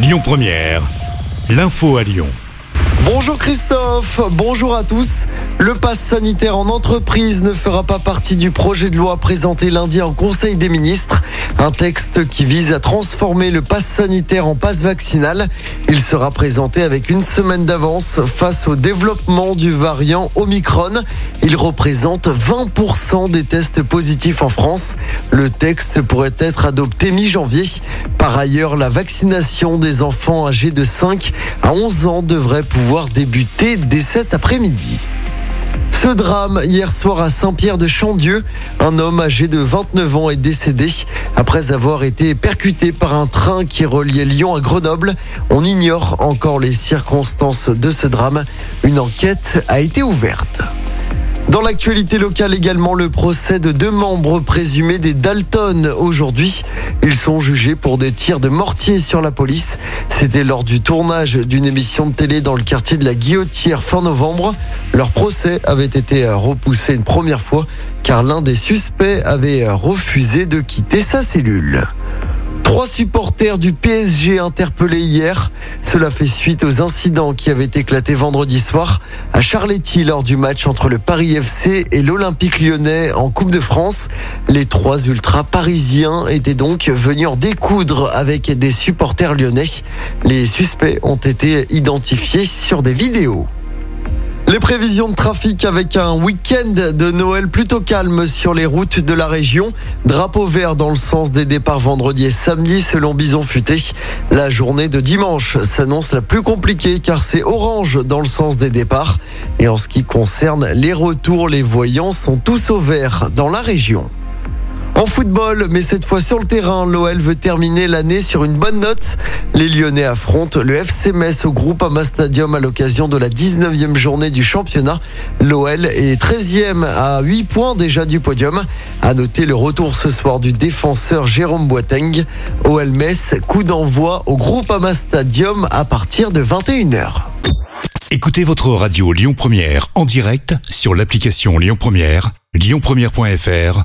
Lyon Première, l'info à Lyon. Bonjour Christophe, bonjour à tous. Le pass sanitaire en entreprise ne fera pas partie du projet de loi présenté lundi en Conseil des ministres. Un texte qui vise à transformer le pass sanitaire en passe vaccinal. Il sera présenté avec une semaine d'avance face au développement du variant Omicron. Il représente 20% des tests positifs en France. Le texte pourrait être adopté mi-janvier. Par ailleurs, la vaccination des enfants âgés de 5 à 11 ans devrait pouvoir débuter dès cet après-midi. Ce drame hier soir à Saint-Pierre de Chandieu, un homme âgé de 29 ans est décédé après avoir été percuté par un train qui reliait Lyon à Grenoble. On ignore encore les circonstances de ce drame. Une enquête a été ouverte. Dans l'actualité locale également, le procès de deux membres présumés des Dalton aujourd'hui. Ils sont jugés pour des tirs de mortier sur la police. C'était lors du tournage d'une émission de télé dans le quartier de la Guillotière fin novembre. Leur procès avait été repoussé une première fois car l'un des suspects avait refusé de quitter sa cellule. Trois supporters du PSG interpellés hier. Cela fait suite aux incidents qui avaient éclaté vendredi soir à Charletti lors du match entre le Paris FC et l'Olympique lyonnais en Coupe de France. Les trois ultras parisiens étaient donc venus en découdre avec des supporters lyonnais. Les suspects ont été identifiés sur des vidéos. Les prévisions de trafic avec un week-end de Noël plutôt calme sur les routes de la région. Drapeau vert dans le sens des départs vendredi et samedi selon Bison Futé. La journée de dimanche s'annonce la plus compliquée car c'est orange dans le sens des départs. Et en ce qui concerne les retours, les voyants sont tous au vert dans la région. En football, mais cette fois sur le terrain, l'OL veut terminer l'année sur une bonne note. Les Lyonnais affrontent le FC Metz au groupe Ama Stadium à l'occasion de la 19e journée du championnat. L'OL est 13e à 8 points déjà du podium. À noter le retour ce soir du défenseur Jérôme Boateng. OL Metz, coup d'envoi au groupe Ama Stadium à partir de 21h. Écoutez votre radio Lyon Première en direct sur l'application Lyon Première, lyonpremière.fr